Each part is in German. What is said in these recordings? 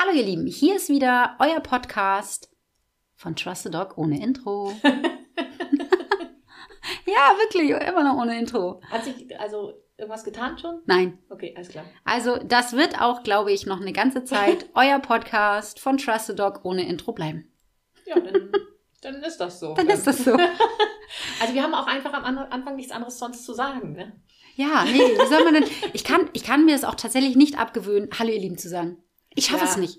Hallo ihr Lieben, hier ist wieder euer Podcast von Trust the Dog ohne Intro. ja, wirklich, immer noch ohne Intro. Hat sich also irgendwas getan schon? Nein. Okay, alles klar. Also das wird auch, glaube ich, noch eine ganze Zeit euer Podcast von Trust the Dog ohne Intro bleiben. Ja, dann, dann ist das so. Dann ist das so. Also wir haben auch einfach am An- Anfang nichts anderes sonst zu sagen, ne? Ja, nee, wie soll man denn? Ich kann, ich kann mir das auch tatsächlich nicht abgewöhnen, Hallo ihr Lieben zu sagen. Ich schaffe Ja. es nicht.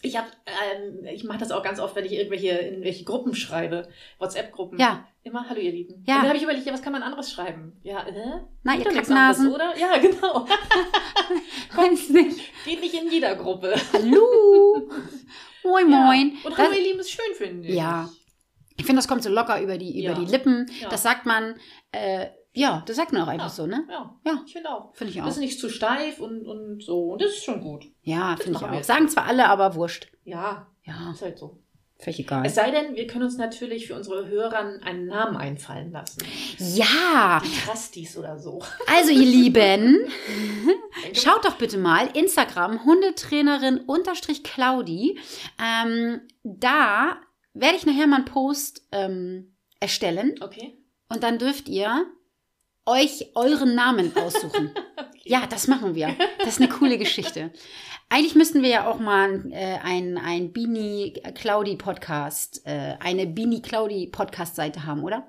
Ich hab, ähm, ich mache das auch ganz oft, wenn ich irgendwelche in welche Gruppen schreibe, WhatsApp-Gruppen. Ja. Immer Hallo ihr Lieben. Ja. Und dann habe ich überlegt, ja, was kann man anderes schreiben? Ja, hä? Na, Geht ihr nichts anderes, Kacknasen. oder? Ja, genau. Weiß nicht. Geht nicht in jeder Gruppe. Hallo. Moin, moin. Ja. Und Das- Hallo ihr Lieben ist schön, finde ich. Ja. Ich finde, das kommt so locker über die, über Ja. die Lippen. Ja. Das sagt man, äh, ja, das sagt man auch einfach Ja. so, ne? Ja, Ja. ich finde auch. Finde ich Das auch. ist nicht zu steif und, und so. Und das ist schon gut. Ja, finde ich auch. Sagen zwar alle, aber wurscht. Ja, Ja, ist halt so. völlig egal. Es sei denn, wir können uns natürlich für unsere Hörer einen Namen einfallen lassen. Ja, Die Trusties oder so. also ihr Lieben, schaut doch bitte mal Instagram Hundetrainerin unterstrich Claudi. Ähm, da werde ich nachher mal einen Post ähm, erstellen Okay. und dann dürft ihr euch euren Namen aussuchen. Ja, das machen wir. Das ist eine coole Geschichte. Eigentlich müssten wir ja auch mal äh, ein, ein Bini Claudi Podcast, äh, eine Bini Claudi Podcast Seite haben, oder?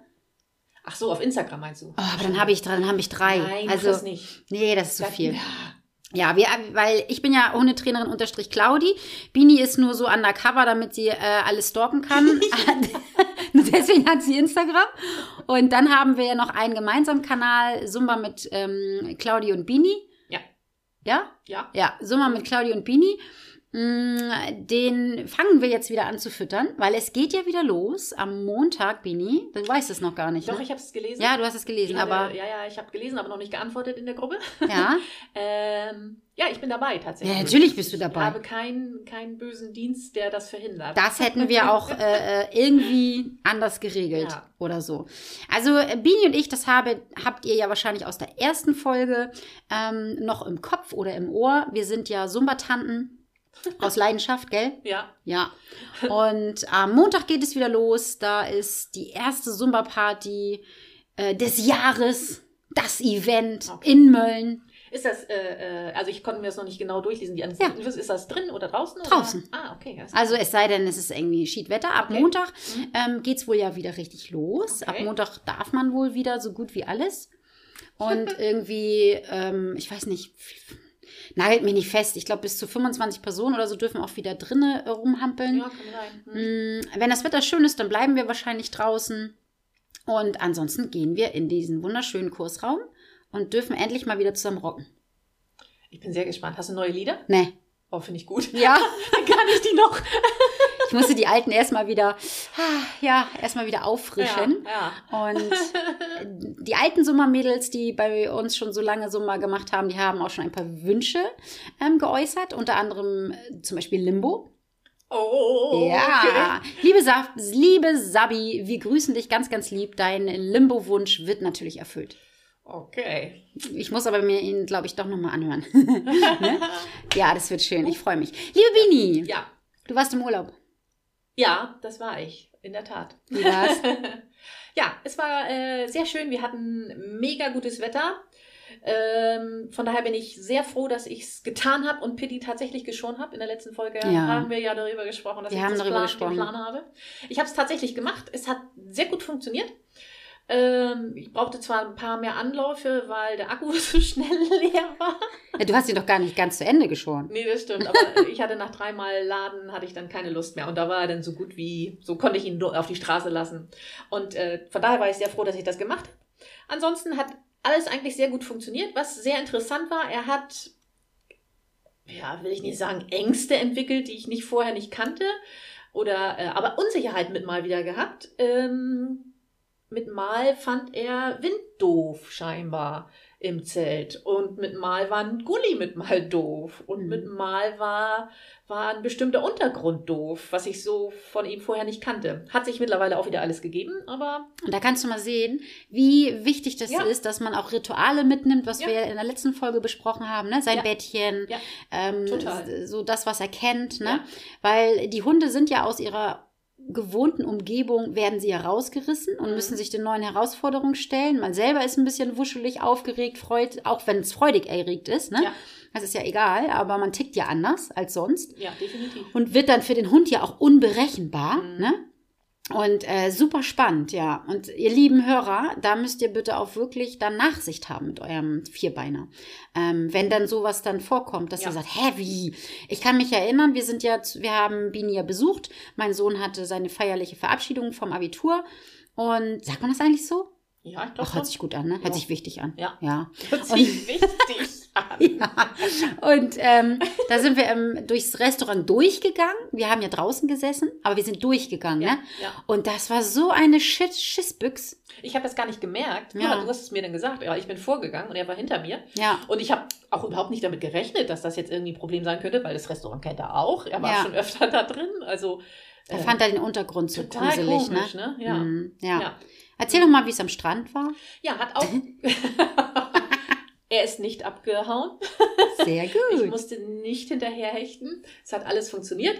Ach so, auf Instagram meinst du? Oh, aber dann habe ich, dann habe ich drei. Nein, also, das nicht. nee, das ist zu Sag- viel. Ja. Ja, wir, weil ich bin ja Hundetrainerin unterstrich Claudi. Bini ist nur so undercover, damit sie äh, alles stalken kann. Deswegen hat sie Instagram. Und dann haben wir ja noch einen gemeinsamen Kanal, Zumba mit ähm, Claudi und Bini. Ja. Ja? Ja. Ja, Zumba mit Claudi und Bini. Mm, Den fangen wir jetzt wieder an zu füttern, weil es geht ja wieder los am Montag, Bini. Du weißt es noch gar nicht. Doch, ne? ich habe es gelesen. Ja, du hast es gelesen, hatte- aber Ja, ja, ich habe gelesen, aber noch nicht geantwortet in der Gruppe. ja. ähm, ja, ich bin dabei tatsächlich. Ja, natürlich bist du dabei. Ich habe keinen, keinen bösen Dienst, der das verhindert. Das hätten wir auch äh, äh, irgendwie anders geregelt Ja. oder so. Also äh, Bini und ich, das habe, habt ihr ja wahrscheinlich aus der ersten Folge ähm, noch im Kopf oder im Ohr. Wir sind ja Sumba-Tanten aus Leidenschaft, gell? ja. Ja. Und am Montag geht es wieder los. Da ist die erste Sumba-Party äh, des Jahres. Das Event Okay. in Mölln. Ist das, äh, äh, also ich konnte mir das noch nicht genau durchlesen, die Ja. Ist das drin oder draußen? Draußen. Oder? Ah, okay. Also es sei denn, es ist irgendwie Schiedwetter. Ab Okay. Montag Mhm. ähm, geht's wohl ja wieder richtig los. Okay. Ab Montag darf man wohl wieder so gut wie alles. Und irgendwie, ähm, ich weiß nicht, nagelt mich nicht fest. Ich glaube, bis zu 25 Personen oder so dürfen auch wieder drinnen äh, rumhampeln. Ja, sein. Hm. Mm, Wenn das Wetter schön ist, dann bleiben wir wahrscheinlich draußen. Und ansonsten gehen wir in diesen wunderschönen Kursraum und dürfen endlich mal wieder zusammen rocken. Ich bin sehr gespannt. Hast du neue Lieder? Ne. Oh, finde ich gut. Ja, Kann ich die noch? Ich musste die alten erstmal wieder, ja, erstmal wieder auffrischen. Ja, ja. Und die alten Sommermädels, die bei uns schon so lange Sommer gemacht haben, die haben auch schon ein paar Wünsche ähm, geäußert. Unter anderem äh, zum Beispiel Limbo. Oh, ja, liebe, Sa liebe Sabi, wir grüßen dich ganz, ganz lieb. Dein Limbo-Wunsch wird natürlich erfüllt. Okay. Ich muss aber mir ihn, glaube ich, doch nochmal anhören. ne? Ja, das wird schön. Ich freue mich. Liebe Bini, Ja. du warst im Urlaub. Ja, das war ich. In der Tat. Wie war's? ja, es war äh, sehr schön. Wir hatten mega gutes Wetter. Ähm, von daher bin ich sehr froh, dass ich es getan habe und Pitti tatsächlich geschoren habe. In der letzten Folge Ja. haben wir ja darüber gesprochen, dass Wir ich haben das darüber Plan, gesprochen. Plan habe. Ich habe es tatsächlich gemacht. Es hat sehr gut funktioniert. Ähm, ich brauchte zwar ein paar mehr Anläufe, weil der Akku so schnell leer war. Ja, du hast ihn doch gar nicht ganz zu Ende geschoren. Nee, das stimmt. Aber ich hatte nach dreimal Laden hatte ich dann keine Lust mehr. Und da war er dann so gut wie, so konnte ich ihn auf die Straße lassen. Und äh, von daher war ich sehr froh, dass ich das gemacht habe. Ansonsten hat alles eigentlich sehr gut funktioniert. Was sehr interessant war, er hat, ja, will ich nicht sagen, Ängste entwickelt, die ich nicht vorher nicht kannte. Oder, äh, aber Unsicherheit mit mal wieder gehabt. Ähm, mit mal fand er Wind doof, scheinbar. im Zelt. Und mit Mal war ein Gully mit Mal doof. Und Mhm. mit Mal war, war ein bestimmter Untergrund doof, was ich so von ihm vorher nicht kannte. Hat sich mittlerweile auch wieder alles gegeben, aber Und da kannst du mal sehen, wie wichtig das Ja. ist, dass man auch Rituale mitnimmt, was Ja. wir in der letzten Folge besprochen haben, ne? Sein Ja. Bettchen, ähm, so das, was er kennt, ne? Weil die Hunde sind ja aus ihrer gewohnten Umgebung werden sie herausgerissen und Mhm. müssen sich den neuen Herausforderungen stellen. Man selber ist ein bisschen wuschelig, aufgeregt, freut, auch wenn es freudig erregt ist. Ne? Ja. Das ist ja egal, aber man tickt ja anders als sonst ja, definitiv. und wird dann für den Hund ja auch unberechenbar. Mhm. Ne? Und äh, super spannend, ja. Und ihr lieben Hörer, da müsst ihr bitte auch wirklich dann Nachsicht haben mit eurem Vierbeiner. Ähm, wenn dann sowas dann vorkommt, dass Ja. ihr sagt, hä, wie? Ich kann mich erinnern, wir sind ja, wir haben Bini ja besucht. Mein Sohn hatte seine feierliche Verabschiedung vom Abitur. Und sagt man das eigentlich so? Ja, ich glaube Ach, hört sich gut an, ne? Hört Ja. sich wichtig an. Ja. Ja. Hört sich wichtig. Ja. Und ähm, da sind wir ähm, durchs Restaurant durchgegangen. Wir haben ja draußen gesessen, aber wir sind durchgegangen, Ja, ne? ja. Und das war so eine Shit Schissbüchs. Ich habe das gar nicht gemerkt. Ja. Ja. Du hast es mir dann gesagt. Ja, ich bin vorgegangen und er war hinter mir. Ja. Und ich habe auch überhaupt nicht damit gerechnet, dass das jetzt irgendwie ein Problem sein könnte, weil das Restaurant kennt er auch. Er war schon öfter da drin. Also Er äh, fand da den Untergrund so total gruselig, komisch, ne? ne? Ja. Mhm, ja. ja. Erzähl doch mal, wie es am Strand war. Ja, hat auch. er ist nicht abgehauen. Sehr Ich gut. musste nicht hinterherhechten. Es hat alles funktioniert.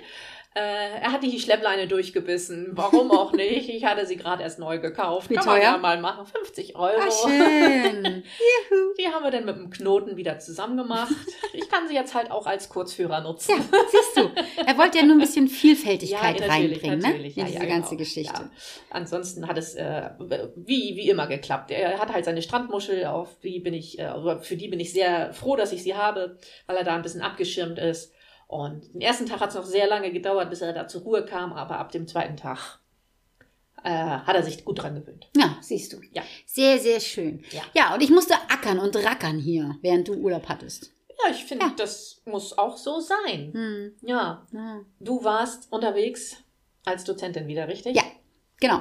Äh, er hat die Schleppleine durchgebissen. Warum auch nicht? Ich hatte sie gerade erst neu gekauft. Wie Kann teuer? man ja mal machen. 50 Euro. Ah, schön. Die haben wir dann mit dem Knoten wieder zusammen gemacht. Ich kann sie jetzt halt auch als Kurzführer nutzen. Ja, siehst du. Er wollte ja nur ein bisschen Vielfältigkeit reinbringen, ne? Ja, In diese ja, ganze genau. Geschichte. Ja. Ansonsten hat es äh, wie, wie immer geklappt. Er hat halt seine Strandmuschel, auf die bin ich, äh, für die bin ich sehr froh, dass ich sie habe, weil er da ein bisschen abgeschirmt ist. Und den ersten Tag hat es noch sehr lange gedauert, bis er da zur Ruhe kam, aber ab dem zweiten Tag äh, hat er sich gut dran gewöhnt. Ja, siehst du. Ja. Sehr, sehr schön. Ja. ja, und ich musste ackern und rackern hier, während du Urlaub hattest. Ja, ich finde, Ja. das muss auch so sein. Hm. Ja, Ja. du warst unterwegs als Dozentin wieder, richtig? Ja. Genau.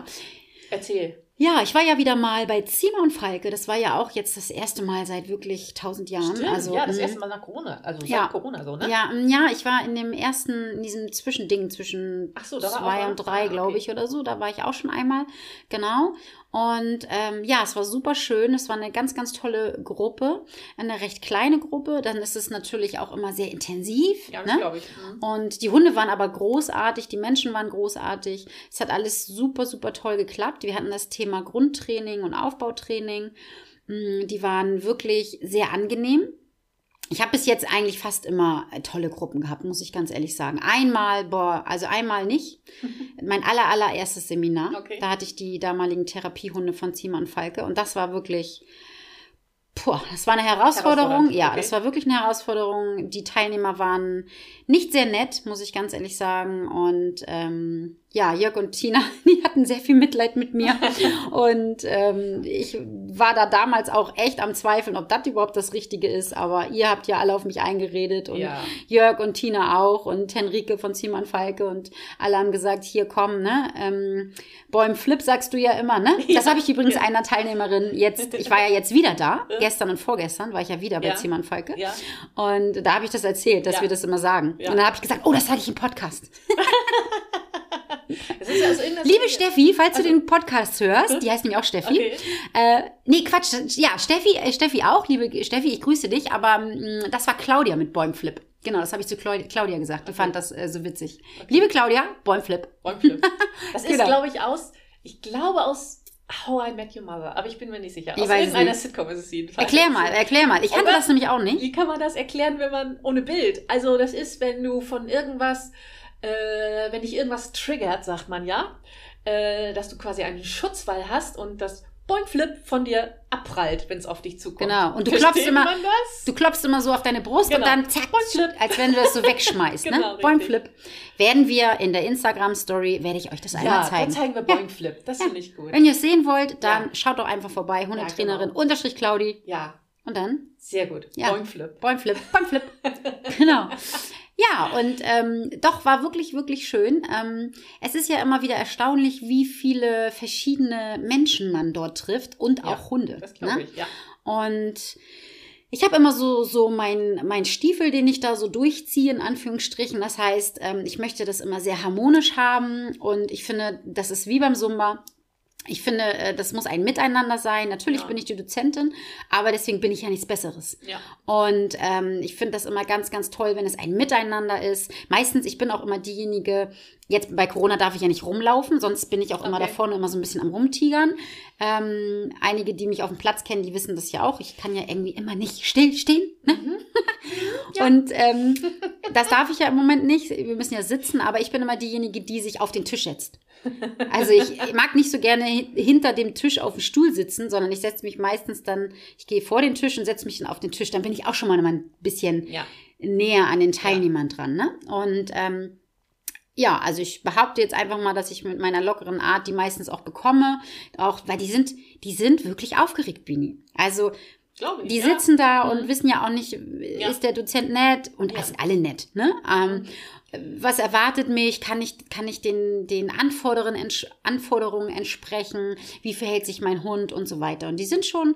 Erzähl. Ja, ich war ja wieder mal bei Zima und Falke. Das war ja auch jetzt das erste Mal seit wirklich tausend Jahren. Stimmt, also, ja, das mh. erste Mal nach Corona. Also seit Ja. Corona so, ne? Ja, ja, ich war in dem ersten, in diesem Zwischending zwischen so, zwei und drei, ah, glaube okay. ich, oder so. Da war ich auch schon einmal. Genau. Und ähm, ja, es war super schön. Es war eine ganz, ganz tolle Gruppe. Eine recht kleine Gruppe. Dann ist es natürlich auch immer sehr intensiv. Ja, ne? glaube ich. Mhm. Und die Hunde waren aber großartig, die Menschen waren großartig. Es hat alles super, super toll geklappt. Wir hatten das Thema Grundtraining und Aufbautraining. Mm, Die waren wirklich sehr angenehm. Ich habe bis jetzt eigentlich fast immer äh, tolle Gruppen gehabt, muss ich ganz ehrlich sagen. Einmal, boah, also einmal nicht. Mein aller, allererstes Seminar. Okay. Da hatte ich die damaligen Therapiehunde von Zima und Falke. Und das war wirklich, Puh, das war eine Herausforderung. Ja, okay. das war wirklich eine Herausforderung. Die Teilnehmer waren nicht sehr nett, muss ich ganz ehrlich sagen. Und ähm, ja, Jörg und Tina, die hatten sehr viel Mitleid mit mir. und ähm, ich war da damals auch echt am Zweifeln, ob das überhaupt das Richtige ist. Aber ihr habt ja alle auf mich eingeredet und Ja. Jörg und Tina auch und Henrike von Ziemann Falke und alle haben gesagt, hier komm, ne? Ähm, Bäum Flip sagst du ja immer, ne? Das Ja. habe ich übrigens einer Teilnehmerin jetzt, ich war ja jetzt wieder da, gestern und vorgestern war ich ja wieder bei Ja. Ziemann Falke. Ja. Und da habe ich das erzählt, dass wir das immer sagen. Ja. Und dann habe ich gesagt, oh, das sage ich im Podcast. Irgendeiner Liebe Steffi, falls Also- du den Podcast hörst, die heißt nämlich auch Steffi. Okay. Äh, nee, Quatsch. Ja, Steffi, äh, Steffi auch, liebe Steffi, ich grüße dich, aber mh, das war Claudia mit Bäumflip. Genau, das habe ich zu Claudia, gesagt. Die Okay. fand das äh, so witzig. Liebe Claudia, Bäumflip. Bäumflip. Das ist, Genau. glaube ich, aus, ich glaube aus How I Met Your Mother, aber ich bin mir nicht sicher. Ich aus irgendeiner. Sitcom ist es jedenfalls. Erklär mal, erklär mal. Ich kannte das nämlich auch nicht. Wie kann man das erklären, wenn man ohne Bild? Also das ist, wenn du von irgendwas, äh, wenn dich irgendwas triggert, sagt man ja, äh, dass du quasi einen Schutzwall hast und das Boingflip von dir abprallt, wenn es auf dich zukommt. Genau. Und du Versteht klopfst immer-? Du klopfst immer so auf deine Brust und Genau. dann zack, als wenn du das so wegschmeißt. Genau, ne? Bäumflip. Werden wir in der Instagram-Story, werde ich euch das einmal ja, zeigen. da zeigen wir Boingflip. Das finde ich gut. Wenn ihr es sehen wollt, dann Ja. schaut doch einfach vorbei. Hundetrainerin genau. unterstrich Claudi. Ja, Und dann sehr gut. Ja. Boingflip. Bäumflip, Bäumflip. genau. Ja, und ähm, doch war wirklich, wirklich schön. Ähm, es ist ja immer wieder erstaunlich, wie viele verschiedene Menschen man dort trifft und Ja, auch Hunde. Das glaube ne? ich, ja. Und ich habe immer so, so mein, mein Stiefel, den ich da so durchziehe, in Anführungsstrichen. Das heißt, ähm, ich möchte das immer sehr harmonisch haben und ich finde, das ist wie beim Zumba. Ich finde, äh, das muss ein Miteinander sein. Natürlich ja. bin ich die Dozentin, aber deswegen bin ich ja nichts Besseres. Ja. Und ähm, ich finde das immer ganz, ganz toll, wenn es ein Miteinander ist. Meistens, ich bin auch immer diejenige, Jetzt bei Corona darf ich ja nicht rumlaufen, sonst bin ich auch okay. immer da vorne immer so ein bisschen am Rumtigern. Ähm, einige, die mich auf dem Platz kennen, die wissen das ja auch. Ich kann ja irgendwie immer nicht still stehen. Ne? Mhm. Ja. Und ähm, das darf ich ja im Moment nicht. Wir müssen ja sitzen, aber ich bin immer diejenige, die sich auf den Tisch setzt. Also ich mag nicht so gerne hinter dem Tisch auf dem Stuhl sitzen, sondern ich setze mich meistens dann, ich gehe vor den Tisch und setze mich dann auf den Tisch. Dann bin ich auch schon mal ein bisschen ja. näher an den Teilnehmern ja. dran. Ne? Und ähm, ja, also ich behaupte jetzt einfach mal, dass ich mit meiner lockeren Art die meistens auch bekomme. Auch, weil die sind, die sind wirklich aufgeregt, Bini. Also, ich, die sitzen ja. da und mhm. wissen ja auch nicht, ist der Dozent nett? Und ja. sind alle nett, ne? Ähm, was erwartet mich? Kann ich, kann ich den, den Anforderungen, Anforderungen entsprechen? Wie verhält sich mein Hund und so weiter? Und die sind schon,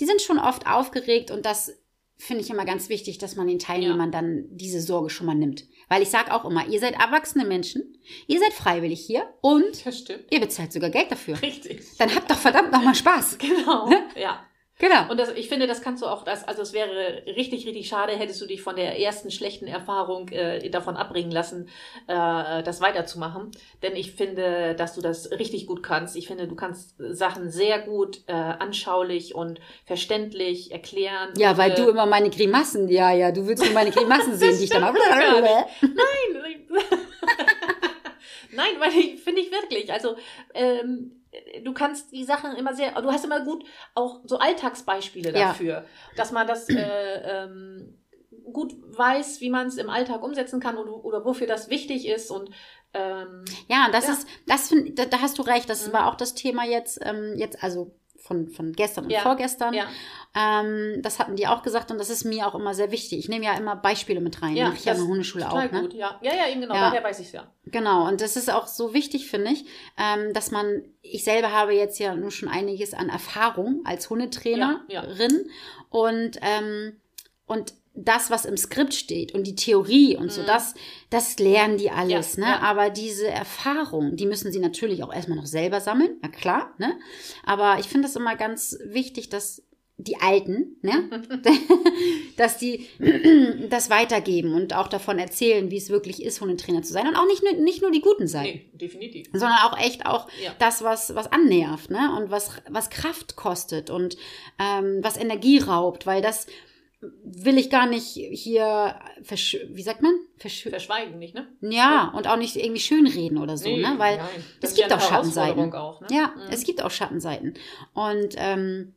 die sind schon oft aufgeregt und das finde ich immer ganz wichtig, dass man den Teilnehmern ja. dann diese Sorge schon mal nimmt. Weil ich sage auch immer, ihr seid erwachsene Menschen, ihr seid freiwillig hier und ihr bezahlt sogar Geld dafür. Richtig. Dann habt doch verdammt nochmal Spaß. Genau. Ne? Ja. Genau. Und das, ich finde, das kannst du auch, das, also es wäre richtig, richtig schade, hättest du dich von der ersten schlechten Erfahrung äh, davon abbringen lassen, äh, das weiterzumachen. Denn ich finde, dass du das richtig gut kannst. Ich finde, du kannst Sachen sehr gut äh, anschaulich und verständlich erklären. Ja, weil du immer meine Grimassen, ja, ja, du willst nur meine Grimassen sehen, die ich dann mal. Nein! Nein, weil ich finde ich wirklich. Also ähm, du kannst die Sachen immer sehr, du hast immer gut auch so Alltagsbeispiele dafür, ja. dass man das äh, ähm, gut weiß, wie man es im Alltag umsetzen kann oder, oder wofür das wichtig ist und ähm, ja, das ja. ist, das find, da, da, hast du recht. Das mhm. war auch das Thema jetzt, ähm, jetzt also von, von gestern und ja. vorgestern. Ja. Ähm, das hatten die auch gesagt und das ist mir auch immer sehr wichtig. Ich nehme ja immer Beispiele mit rein. Ja, Mache ich ja in der Hundeschule auch. Ne? Gut, ja. ja, ja, eben genau. Ja. Daher weiß ich es ja. Genau. Und das ist auch so wichtig, finde ich, ähm, dass man, ich selber habe jetzt ja nur schon einiges an Erfahrung als Hundetrainerin und, ähm, und das, was im Skript steht und die Theorie und so, mhm. das, das lernen die alles, ja, ne? Ja. Aber diese Erfahrung, die müssen sie natürlich auch erstmal noch selber sammeln, na klar, ne? Aber ich finde es immer ganz wichtig, dass die Alten, ne? dass die das weitergeben und auch davon erzählen, wie es wirklich ist, Hundetrainer zu sein. Und auch nicht nur, nicht nur die guten sein. Nee, definitiv. Sondern auch echt auch ja. das, was, was annervt, ne? Und was, was Kraft kostet und ähm, was Energie raubt, weil das will ich gar nicht hier, wie sagt man? Versch Verschweigen nicht, ne? Ja, und auch nicht irgendwie schönreden oder so, nee, ne? Weil es gibt auch Schattenseiten. Auch, ne? Ja, mhm. es gibt auch Schattenseiten. Und ähm,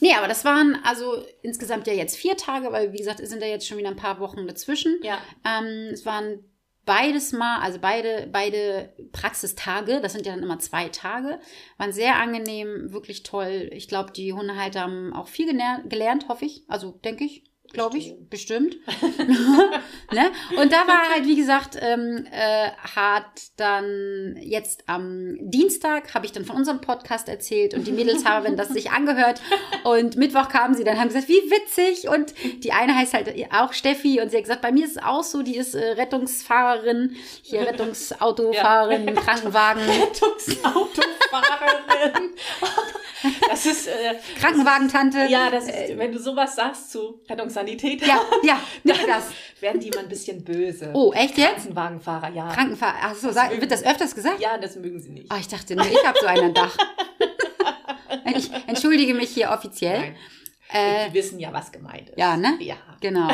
nee, aber das waren also insgesamt ja jetzt vier Tage, weil wie gesagt, es sind ja jetzt schon wieder ein paar Wochen dazwischen. Ja. Ähm, es waren beides mal, also beide, beide Praxistage, das sind ja dann immer zwei Tage, waren sehr angenehm, wirklich toll. Ich glaube, die Hundehalter haben auch viel gelernt, hoffe ich. Also denke ich glaube ich, bestimmt. ne? Und da war halt, wie gesagt, ähm, äh, hat dann jetzt am Dienstag, habe ich dann von unserem Podcast erzählt und die Mädels haben das sich angehört und Mittwoch kamen sie dann, haben gesagt, wie witzig und die eine heißt halt auch Steffi und sie hat gesagt, bei mir ist es auch so, die ist äh, Rettungsfahrerin, hier Rettungsautofahrerin, ja. Krankenwagen. Rettungsautofahrerin. Das ist äh, Krankenwagentante. Ja, das ist, wenn du sowas sagst zu Rettungssanitäter. Ja, ja, dann das. werden die mal ein bisschen böse. Oh, echt jetzt? Krankenwagenfahrer, ja. Krankenfahrer, ach so, das wird das öfters gesagt? Ja, das mögen sie nicht. Oh, ich dachte, ich habe so einen Dach. ich entschuldige mich hier offiziell. Nein. Äh, die wissen ja, was gemeint ist. Ja, ne? Ja. Genau.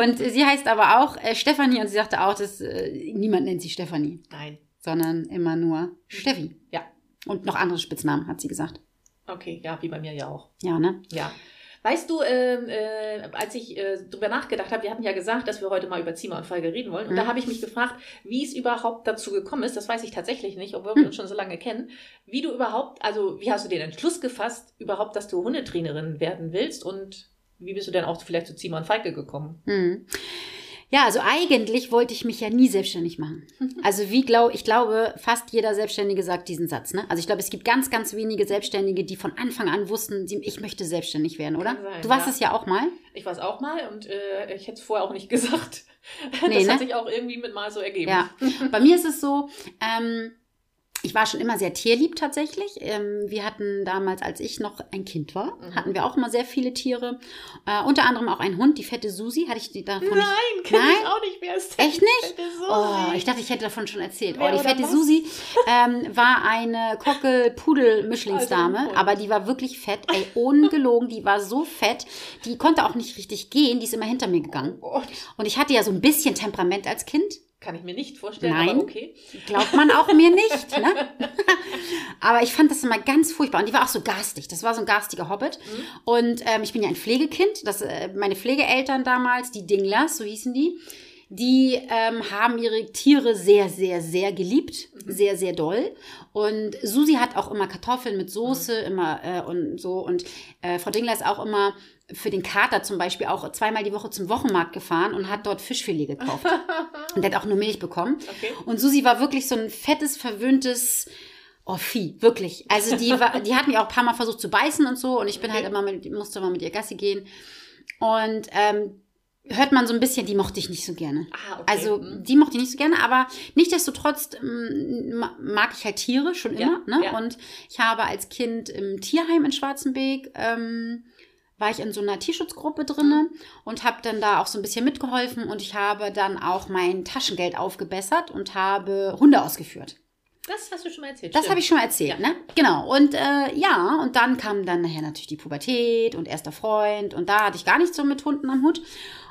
Und sie heißt aber auch äh, Stefanie und sie sagte auch, dass äh, niemand nennt sie Stefanie. Nein. Sondern immer nur Steffi. Ja. Und noch andere Spitznamen, hat sie gesagt. Okay, ja, wie bei mir ja auch. Ja, ne? Ja. Weißt du, ähm, äh, als ich äh, drüber nachgedacht habe, wir hatten ja gesagt, dass wir heute mal über Zimmer und Folge reden wollen. Und mhm. da habe ich mich gefragt, wie es überhaupt dazu gekommen ist. Das weiß ich tatsächlich nicht, obwohl wir mhm. uns schon so lange kennen. Wie du überhaupt, also wie hast du den Entschluss gefasst, überhaupt, dass du Hundetrainerin werden willst? Und wie bist du denn auch vielleicht zu Zimmer und Falke gekommen? Mhm. Ja, also eigentlich wollte ich mich ja nie selbstständig machen. Also wie glaube ich glaube, fast jeder Selbstständige sagt diesen Satz. Ne? Also ich glaube, es gibt ganz, ganz wenige Selbstständige, die von Anfang an wussten, ich möchte selbstständig werden, oder? Sein, du warst ja. es ja auch mal. Ich war es auch mal und äh, ich hätte es vorher auch nicht gesagt. Nee, das ne? hat sich auch irgendwie mit mal so ergeben. Ja, bei mir ist es so, ähm, ich war schon immer sehr tierlieb tatsächlich. Ähm, wir hatten damals, als ich noch ein Kind war, mhm. hatten wir auch immer sehr viele Tiere. Äh, unter anderem auch einen Hund, die fette Susi. Hatte ich die davon Nein, nicht? Nein, ich auch nicht mehr. Echt nicht? Oh, ich dachte, ich hätte davon schon erzählt. Wer oh, die fette was? Susi ähm, war eine Kockel-Pudel-Mischlingsdame, also aber die war wirklich fett. Ey, ungelogen, die war so fett. Die konnte auch nicht richtig gehen. Die ist immer hinter mir gegangen. Oh Und ich hatte ja so ein bisschen Temperament als Kind. Kann ich mir nicht vorstellen, Nein, aber okay. Glaubt man auch mir nicht, ne? aber ich fand das immer ganz furchtbar. Und die war auch so garstig. Das war so ein garstiger Hobbit. Mhm. Und ähm, ich bin ja ein Pflegekind. Das, äh, meine Pflegeeltern damals, die Dinglers, so hießen die, die ähm, haben ihre Tiere sehr, sehr, sehr geliebt. Mhm. Sehr, sehr doll. Und Susi hat auch immer Kartoffeln mit Soße, mhm. immer äh, und so. Und äh, Frau Dingler ist auch immer für den Kater zum Beispiel auch zweimal die Woche zum Wochenmarkt gefahren und hat dort Fischfilet gekauft. und der hat auch nur Milch bekommen. Okay. Und Susi war wirklich so ein fettes, verwöhntes Oh, Vieh, wirklich. Also die war, die hat mich auch ein paar Mal versucht zu beißen und so und ich bin halt okay. halt immer mit, musste mal mit ihr Gassi gehen. Und ähm, hört man so ein bisschen, die mochte ich nicht so gerne. Ah, okay. Also mhm. die mochte ich nicht so gerne, aber nichtsdestotrotz ähm, mag ich halt Tiere schon immer. Ja, ne? Ja. Und ich habe als Kind im Tierheim in Schwarzenbeek ähm, war ich in so einer Tierschutzgruppe drinne und habe dann da auch so ein bisschen mitgeholfen und ich habe dann auch mein Taschengeld aufgebessert und habe Hunde ausgeführt. Das hast du schon mal erzählt. Das habe ich schon mal erzählt, ja. ne? Genau. Und äh, ja, und dann kam dann nachher natürlich die Pubertät und erster Freund und da hatte ich gar nichts so mit Hunden am Hut.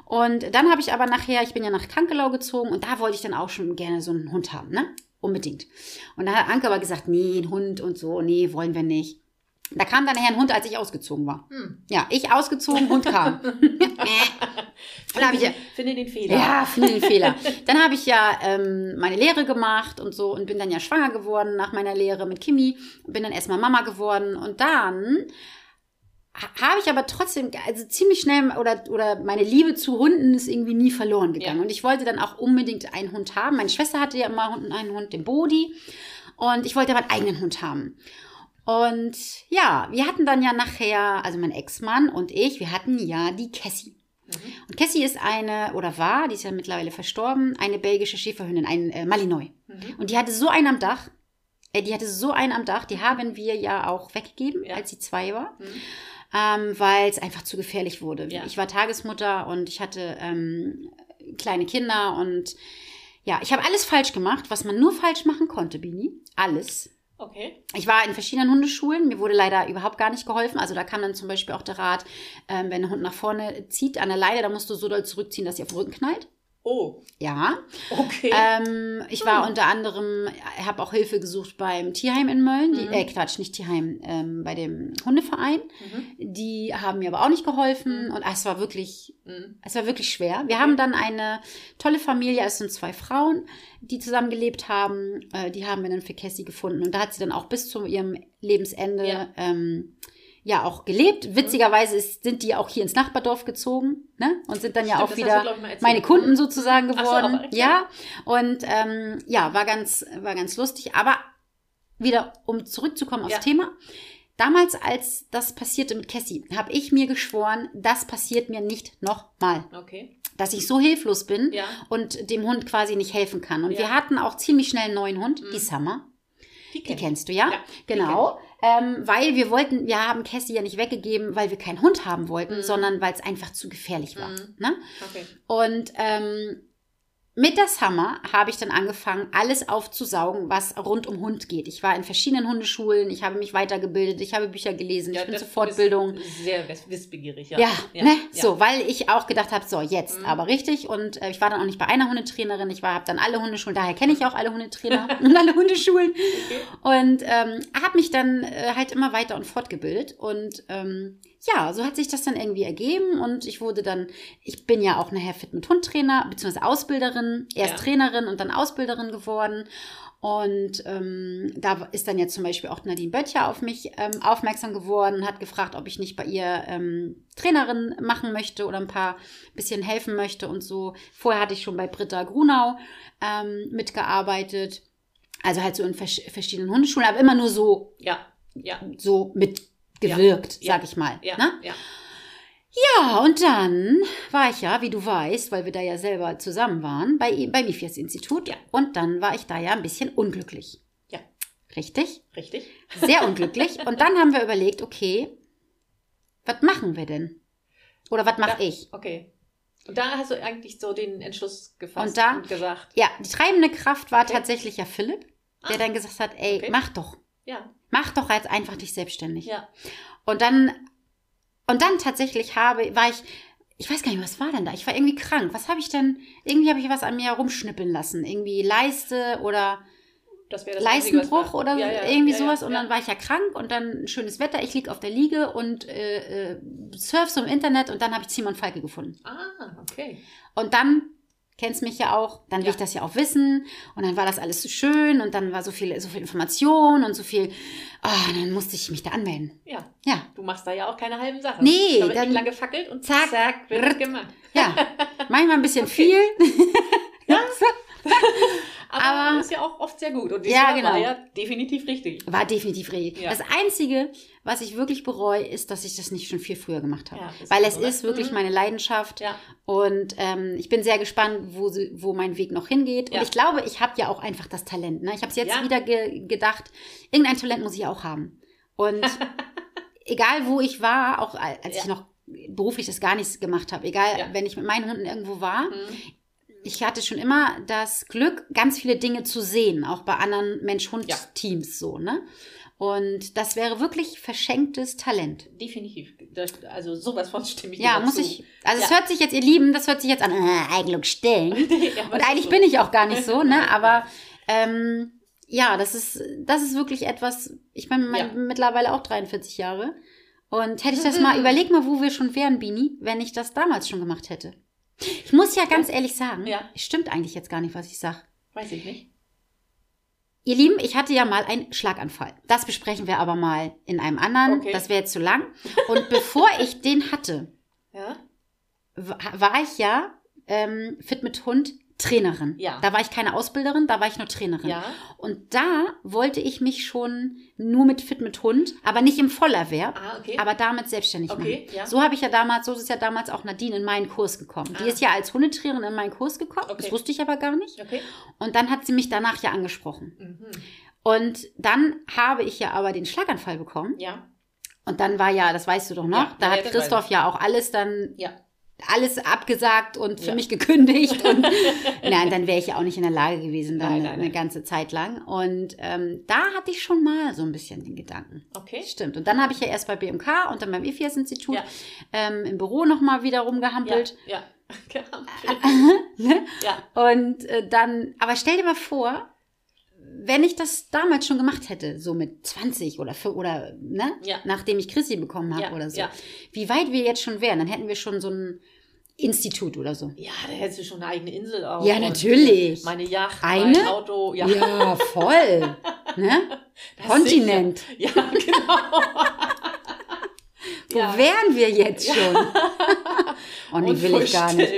Und dann habe ich aber nachher, ich bin ja nach Kankelau gezogen und da wollte ich dann auch schon gerne so einen Hund haben, ne? Unbedingt. Und da hat Anke aber gesagt, nee, ein Hund und so, nee, wollen wir nicht. Da kam dann nachher ein Hund, als ich ausgezogen war. Hm. Ja, ich ausgezogen, Hund kam. dann ich ja, finde den Fehler. Ja, finde den Fehler. Dann habe ich ja ähm, meine Lehre gemacht und so und bin dann ja schwanger geworden nach meiner Lehre mit Kimi. Bin dann erstmal Mama geworden und dann habe ich aber trotzdem, also ziemlich schnell, oder, oder meine Liebe zu Hunden ist irgendwie nie verloren gegangen. Ja. Und ich wollte dann auch unbedingt einen Hund haben. Meine Schwester hatte ja immer einen Hund, den Bodi. Und ich wollte aber einen eigenen Hund haben. Und ja, wir hatten dann ja nachher, also mein Ex-Mann und ich, wir hatten ja die Cassie. Mhm. Und Cassie ist eine, oder war, die ist ja mittlerweile verstorben, eine belgische Schäferhündin, ein äh, Malinois. Mhm. Und die hatte so einen am Dach. Äh, die hatte so einen am Dach, die haben wir ja auch weggegeben, ja. als sie zwei war. Mhm. Ähm, weil es einfach zu gefährlich wurde. Ja. Ich war Tagesmutter und ich hatte ähm, kleine Kinder und ja, ich habe alles falsch gemacht, was man nur falsch machen konnte, Bini. Alles. Okay. Ich war in verschiedenen Hundeschulen. Mir wurde leider überhaupt gar nicht geholfen. Also da kam dann zum Beispiel auch der Rat, ähm, wenn ein Hund nach vorne zieht an der Leine, dann musst du so doll zurückziehen, dass sie auf den Rücken knallt. Oh. Ja. Okay. Ähm, ich war hm. unter anderem, habe auch Hilfe gesucht beim Tierheim in Mölln. Die, mhm. Äh, Quatsch, nicht Tierheim, ähm, bei dem Hundeverein. Mhm. Die haben mir aber auch nicht geholfen. Mhm. Und es war wirklich, mhm. es war wirklich schwer. Wir haben dann eine tolle Familie, es sind zwei Frauen, die zusammen gelebt haben. Äh, die haben wir dann für Cassie gefunden. Und da hat sie dann auch bis zu ihrem Lebensende ja. ähm, ja auch gelebt. Witzigerweise ist, sind die auch hier ins Nachbardorf gezogen ne? und sind dann Stimmt, ja auch wieder du, meine Kunden sozusagen geworden. So, ja, und ähm, ja, war ganz, war ganz lustig. Aber wieder, um zurückzukommen aufs ja. Thema. Damals, als das passierte mit Cassie, habe ich mir geschworen, das passiert mir nicht nochmal. Okay. Dass ich so hilflos bin ja. und dem Hund quasi nicht helfen kann. Und ja. wir hatten auch ziemlich schnell einen neuen Hund, mhm. die Summer. Die, die kennst du ja, ja genau. Ähm, weil wir wollten, wir haben Cassie ja nicht weggegeben, weil wir keinen Hund haben wollten, mhm. sondern weil es einfach zu gefährlich war. Mhm. Ne? Okay. Und ähm, mit der Summer habe ich dann angefangen, alles aufzusaugen, was rund um Hund geht. Ich war in verschiedenen Hundeschulen, ich habe mich weitergebildet, ich habe Bücher gelesen, ja, ich bin zur Fortbildung. Sehr wissbegierig, ja. Ja, ja. Ne? Ja. so, weil ich auch gedacht habe, so jetzt, mhm. aber richtig. Und äh, ich war dann auch nicht bei einer Hundetrainerin, ich war, habe dann alle Hundeschulen, daher kenne ich auch alle Hundetrainer und alle Hundeschulen. Okay. Und ähm, habe mich dann äh, halt immer weiter und fortgebildet. Und ähm, ja, so hat sich das dann irgendwie ergeben und ich wurde dann, ich bin ja auch nachher Fit mit Hund Trainer, beziehungsweise Ausbilderin, erst Ja. Trainerin und dann Ausbilderin geworden. Und ähm, da ist dann jetzt zum Beispiel auch Nadine Böttcher auf mich ähm, aufmerksam geworden und hat gefragt, ob ich nicht bei ihr ähm, Trainerin machen möchte oder ein paar bisschen helfen möchte und so. Vorher hatte ich schon bei Britta Grunau ähm, mitgearbeitet. Also halt so in vers verschiedenen Hundeschulen, aber immer nur so, Ja, ja, so mitgewirkt, Ja, sag ich mal. ja, Ne? ja. Ja, und dann war ich ja, wie du weißt, weil wir da ja selber zusammen waren, bei, beim IFIAS-Institut. Ja. Und dann war ich da ja ein bisschen unglücklich. Ja. Richtig? Richtig. Sehr unglücklich. und dann haben wir überlegt, okay, was machen wir denn? Oder was mache ich? Okay. Und da hast du eigentlich so den Entschluss gefasst Und da- gesagt, Ja, die treibende Kraft war Okay. tatsächlich ja Philipp, der Ah. dann gesagt hat, ey, Okay. mach doch. ja, Mach doch jetzt einfach dich selbstständig. ja, Und dann, und dann tatsächlich habe, war ich, ich weiß gar nicht, was war denn da? Ich war irgendwie krank. Was habe ich denn? Irgendwie habe ich was an mir rumschnippeln lassen. Irgendwie Leiste oder das das Einzige, Leistenbruch war. oder Ja, ja, irgendwie ja, sowas. Und dann war ich ja krank und dann schönes Wetter. Ich lieg auf der Liege und äh, äh, surf so im Internet und dann habe ich Simon Falke gefunden. Ah, okay. Und dann kennst mich ja auch, dann will Ja. ich das ja auch wissen und dann war das alles so schön und dann war so viel, so viel Information und so viel, ah, dann musste ich mich da anmelden. Ja, Ja, du machst da ja auch keine halben Sachen. Nee, da wird lange gefackelt und Zack, zack, wird gemacht. ja, manchmal ein bisschen viel. ja. Aber, Aber- ist ja auch oft sehr gut. Und Ja, genau. war ja definitiv richtig. War definitiv richtig. Ja. Das Einzige, was ich wirklich bereue, ist, dass ich das nicht schon viel früher gemacht habe. Ja, Weil es oder? ist wirklich Mhm. meine Leidenschaft. Ja, Und ähm, ich bin sehr gespannt, wo, wo mein Weg noch hingeht. Und ich glaube, ich habe ja auch einfach das Talent. Ne? Ich habe es jetzt wieder ge gedacht, irgendein Talent muss ich auch haben. Und egal wo ich war, auch als ich noch beruflich das gar nichts gemacht habe, egal wenn ich mit meinen Hunden irgendwo war, Mhm. Ich hatte schon immer das Glück, ganz viele Dinge zu sehen, auch bei anderen Ja. Mensch-Hund-Teams so, ne? Und das wäre wirklich verschenktes Talent. definitiv. Das, also sowas von stimme ich Ja, muss ich. Also es Ja. hört sich jetzt, ihr Lieben, das hört sich jetzt an, äh, Eigenlob stellen. Ja, Und eigentlich so. bin ich auch gar nicht so, ne? Aber ähm, ja, das ist, das ist wirklich etwas. Ich bin Ja. mittlerweile auch 43 Jahre. Und hätte ich das mal, überleg mal, wo wir schon wären, Bini, wenn ich das damals schon gemacht hätte. Ich muss ja ganz ehrlich sagen, Ja. stimmt eigentlich jetzt gar nicht, was ich sage. Weiß ich nicht. Ihr Lieben, ich hatte ja mal einen Schlaganfall. Das besprechen wir aber mal in einem anderen. Okay. Das wäre jetzt zu lang. Und bevor ich den hatte, Ja? wa- war ich ja ähm, Fit mit Hund Trainerin. Ja. Da war ich keine Ausbilderin, da war ich nur Trainerin. Ja. Und da wollte ich mich schon nur mit Fit mit Hund, aber nicht im Vollerwerb, Ah, okay. aber damit selbstständig Okay, machen. ja. So habe ich ja damals, so ist ja damals auch Nadine in meinen Kurs gekommen. Die Ah. ist ja als Hundetrainerin in meinen Kurs gekommen. Okay. Das wusste ich aber gar nicht. okay. Und dann hat sie mich danach ja angesprochen. Mhm. Und dann habe ich ja aber den Schlaganfall bekommen. Ja. Und dann war ja, das weißt du doch noch, Ja, da ja, hat Christoph ja auch alles dann, Ja. Alles abgesagt und für Ja. mich gekündigt. Und nein, dann wäre ich ja auch nicht in der Lage gewesen, dann Nein, eine, nein, eine ganze Zeit lang. Und ähm, da hatte ich schon mal so ein bisschen den Gedanken. Okay. Stimmt. Und dann habe ich ja erst bei BMK und dann beim IFIAS-Institut Ja. ähm, im Büro nochmal wieder Ja. rumgehampelt. Ja. Ne? ja. Und äh, dann, aber stell dir mal vor, wenn ich das damals schon gemacht hätte, so mit 20 oder für, oder ne, Ja. nachdem ich Chrissy bekommen habe Ja, oder so, ja. wie weit wir jetzt schon wären, dann hätten wir schon so ein Institut oder so. Ja, da hättest du schon eine eigene Insel auch. Ja, natürlich. Meine Yacht, Eine? mein Auto. Ja. Ja, voll. ne? Das Kontinent. sicher. Ja, genau. Wo wären wir jetzt schon? oh nee, will ich gar nicht.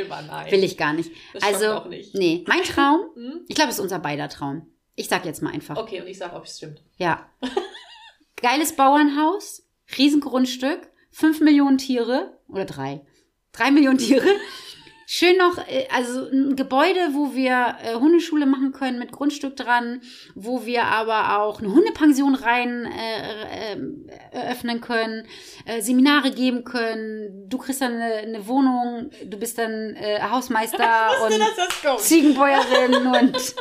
Will ich gar nicht. Das also, nicht. nee, mein Traum, Hm? ich glaube, es ist unser beider Traum. Ich sag jetzt mal einfach. Okay, und ich sag, ob es stimmt. Ja. Geiles Bauernhaus, Riesengrundstück, fünf Millionen Tiere oder drei. Drei Millionen Tiere. Schön noch, äh, also ein Gebäude, wo wir äh, Hundeschule machen können mit Grundstück dran, wo wir aber auch eine Hundepension rein äh, äh, eröffnen können, äh, Seminare geben können. Du kriegst dann eine, eine Wohnung, du bist dann äh, Hausmeister und das kommt. Ziegenbäuerin und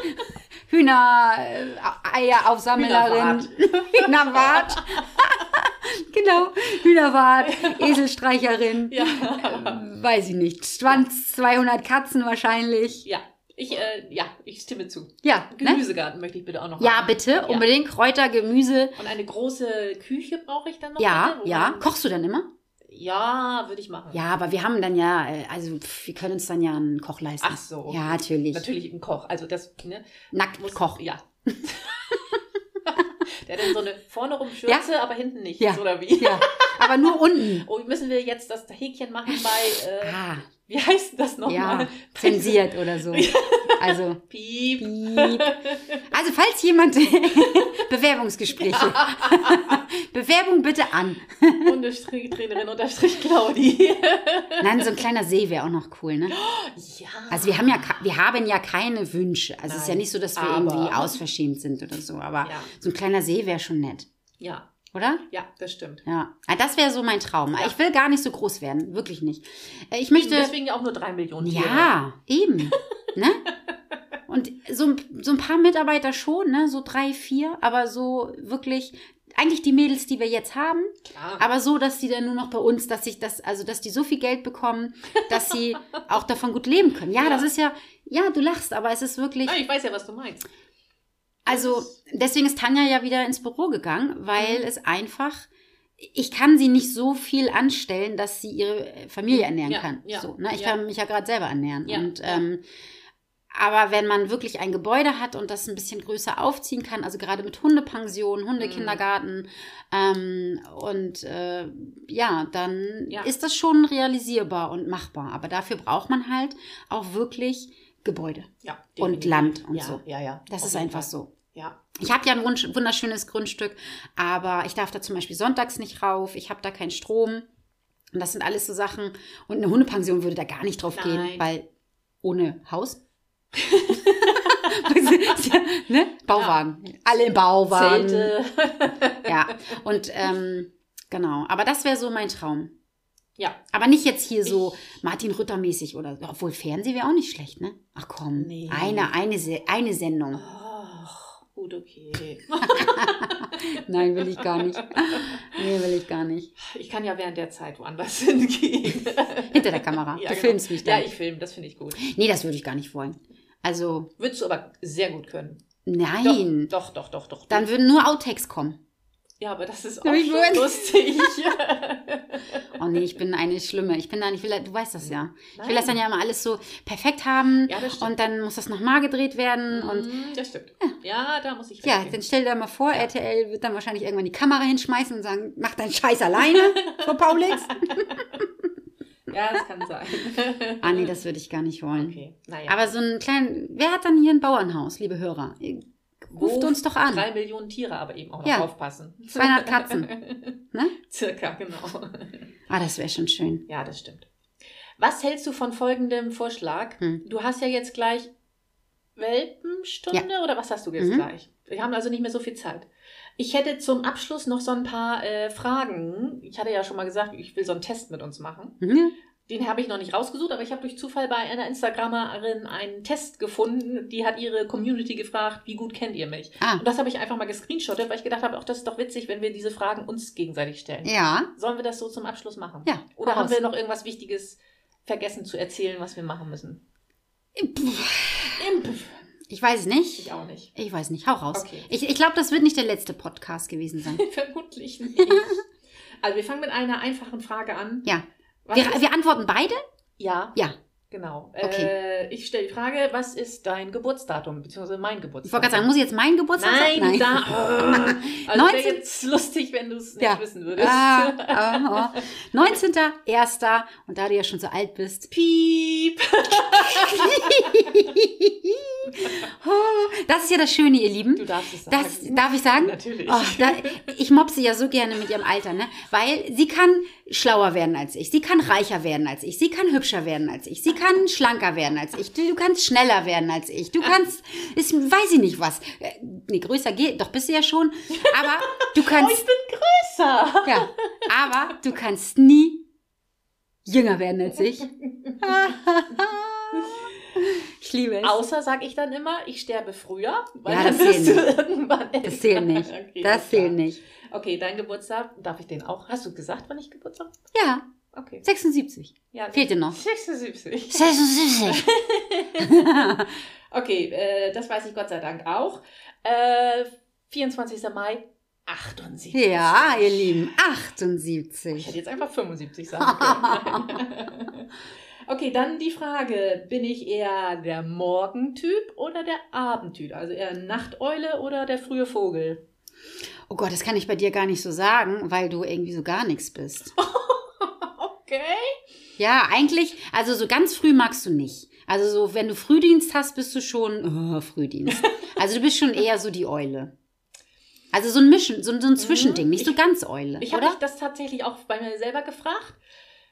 Hühner, äh, Eieraufsammlerin, Hühnerwart. genau, Hühnerwart, Eselstreicherin, Ja. weiß ich nicht, 20, 200 Katzen wahrscheinlich. ja. Ich, äh, ja, ich stimme zu. Ja, ne? Gemüsegarten möchte ich bitte auch noch Ja, haben. bitte, Ja. unbedingt Kräuter, Gemüse. Und eine große Küche brauche ich dann noch. Ja, bitte, ja. Kochst du denn immer? Ja, würde ich machen. Ja, aber wir haben dann ja, äh, also pff, wir können uns dann ja einen Koch leisten. Ach so. okay. Ja, natürlich. Natürlich ein Koch. Also das, ne? Nackt Muss, Koch. Ja. Der hat dann so eine vorne rum Schürze, aber hinten nicht. Ja. Oder wie? Ja, aber nur unten. Oh, müssen wir jetzt das Häkchen machen bei, äh, Ah, wie heißt denn das nochmal? ja, zensiert oder so. Also, Piep. piep. Also, falls jemand Bewerbungsgespräche. Bewerbung bitte an. Unterstrich Trainerin unterstrich Claudi. Nein, so ein kleiner See wäre auch noch cool, ne? ja. Also wir haben ja, wir haben ja keine Wünsche. Also es ist ja Nein, nicht so, dass wir aber- irgendwie ausverschämt sind oder so. Aber Ja. so ein kleiner See wäre schon nett, Ja, oder? ja, das stimmt. Ja, Ah, das wäre so mein Traum. Ja. Ich will gar nicht so groß werden, wirklich nicht. Äh, Ich möchte, Deswegen ja auch nur drei Millionen Tiere. ja, eben, ne? Und so, ein- so ein paar Mitarbeiter schon, ne? So drei, vier, aber so wirklich, eigentlich die Mädels, die wir jetzt haben, Klar. aber so, dass die dann nur noch bei uns, dass sich das, also dass die so viel Geld bekommen, dass sie auch davon gut leben können. Ja, Ja. das ist ja, ja, du lachst, aber es ist wirklich, Nein, ich weiß ja, was du meinst. Also deswegen ist Tanja ja wieder ins Büro gegangen, weil Mhm. es einfach, ich kann sie nicht so viel anstellen, dass sie ihre Familie ernähren Ja, kann. ja, so, ne? Ich ja. kann mich ja gerade selber ernähren. Und ähm, aber wenn man wirklich ein Gebäude hat und das ein bisschen größer aufziehen kann, also gerade mit Hundepension, Mhm. Hundekindergarten ähm, und äh, ja, dann ist das schon realisierbar und machbar. Aber dafür braucht man halt auch wirklich Gebäude und. Land und so. Ja, ja. Das Auf ist einfach Fall. so. Ja. Ich habe ja ein wunderschönes Grundstück, aber ich darf da zum Beispiel sonntags nicht rauf. Ich habe da keinen Strom. Und das sind alles so Sachen. Und eine Hundepension würde da gar nicht drauf gehen, Nein. weil ohne Haus. ja, ne? Bauwagen. Alle im Bauwagen. Zelte. Ja. Und ähm, genau. Aber das wäre so mein Traum. ja. Aber nicht jetzt hier so Martin Rütter-mäßig oder obwohl Fernsehen wäre auch nicht schlecht, ne? Ach komm. Nee. Eine, eine, eine Sendung. Gut, okay. Nein, will ich gar nicht. Nee, will ich gar nicht. Ich kann ja während der Zeit woanders hingehen. Hinter der Kamera. Ja, du genau. filmst mich dann. Ja, ich filme, das finde ich gut. nee, das würde ich gar nicht wollen. Also, Würdest du aber sehr gut können. nein. Doch, doch, doch, doch. doch. Dann würden nur Outtakes kommen. Ja, aber das ist auch Ja, ich schon lustig. Oh nee, ich bin eine Schlimme. Ich bin dann, ich will, du weißt das ja. Ich will Nein. das dann ja immer alles so perfekt haben. Ja, das stimmt. und dann muss das nochmal gedreht werden. Und Mm, das stimmt. Ja, da muss ich ja, recht dann stell dir mal vor, RTL wird dann wahrscheinlich irgendwann die Kamera hinschmeißen und sagen, mach deinen Scheiß alleine, Frau Paulix. Ja, das kann sein. ah nee, das würde ich gar nicht wollen. Okay, naja. Aber so einen kleinen, wer hat dann hier ein Bauernhaus, liebe Hörer? Ruft uns doch an. Drei Millionen Tiere aber eben auch noch Ja. aufpassen. 200 Katzen. Ne? Circa, genau. Ah, das wäre schon schön. Ja, das stimmt. Was hältst du von folgendem Vorschlag? Hm. Du hast ja jetzt gleich Welpenstunde oder was hast du jetzt Mhm. gleich? Wir haben also nicht mehr so viel Zeit. Ich hätte zum Abschluss noch so ein paar äh, Fragen. Ich hatte ja schon mal gesagt, ich will so einen Test mit uns machen. Mhm. Den habe ich noch nicht rausgesucht, aber ich habe durch Zufall bei einer Instagramerin einen Test gefunden. Die hat ihre Community gefragt, wie gut kennt ihr mich? Ah, Und das habe ich einfach mal gescreenshottet, weil ich gedacht habe, auch das ist doch witzig, wenn wir diese Fragen uns gegenseitig stellen. ja. Sollen wir das so zum Abschluss machen? Ja, Oder haben wir noch irgendwas Wichtiges vergessen zu erzählen, was wir machen müssen? Pff, Imp. Ich weiß nicht. Ich auch nicht. Ich weiß nicht. Hau raus. Okay. Ich, ich glaube, das wird nicht der letzte Podcast gewesen sein. Vermutlich nicht. also wir fangen mit einer einfachen Frage an. Ja. Wir, wir antworten beide? ja, Ja. genau. Okay. Äh, ich stelle die Frage, was ist dein Geburtsdatum, beziehungsweise mein Geburtsdatum? Ich wollte gerade sagen, muss ich jetzt mein Geburtstag Nein, sagen? da. Also 19 wäre jetzt lustig, wenn du es nicht Ja. wissen würdest. Ah, ah, ah. 19.01. Und da du ja schon so alt bist. Piep. Das ist ja das Schöne, ihr Lieben. Du darfst es sagen. Das darf ich sagen? Natürlich. Oh, da, ich mob sie ja so gerne mit ihrem Alter, ne? Weil sie kann schlauer werden als ich, sie kann reicher werden als ich, sie kann hübscher werden als ich, sie kann schlanker werden als ich, du, du kannst schneller werden als ich, du kannst, ist, weiß ich nicht was. Äh, Nee, größer geht, doch bist du ja schon. Aber du oh, kannst, ich bin größer. ja, aber du kannst nie jünger werden als ich. Ich liebe es. Außer, sag ich dann immer, ich sterbe früher, weil Ja, dann das du irgendwann älter. Das zählt nicht. Okay, Das zählt nicht. Okay, dein Geburtstag, darf ich den auch? Hast du gesagt, wann ich Geburtstag? Ja, Okay. 76. Ja, Fehlt dir noch? 76. 76. Okay, äh, das weiß ich Gott sei Dank auch. Äh, 24. Mai 78. Ja, ihr Lieben, Ich 78. hätte jetzt einfach 75 sagen können. okay, dann die Frage: Bin ich eher der Morgentyp oder der Abendtyp? Also eher Nachteule oder der frühe Vogel? Oh Gott, das kann ich bei dir gar nicht so sagen, weil du irgendwie so gar nichts bist. Okay. Ja, eigentlich, also so ganz früh magst du nicht. Also so, wenn du Frühdienst hast, bist du schon oh, Frühdienst. Also du bist schon eher so die Eule. Also so ein Mischen, so, so ein Zwischending, nicht so ganz Eule, Mhm. Ich habe mich das tatsächlich auch bei mir selber gefragt.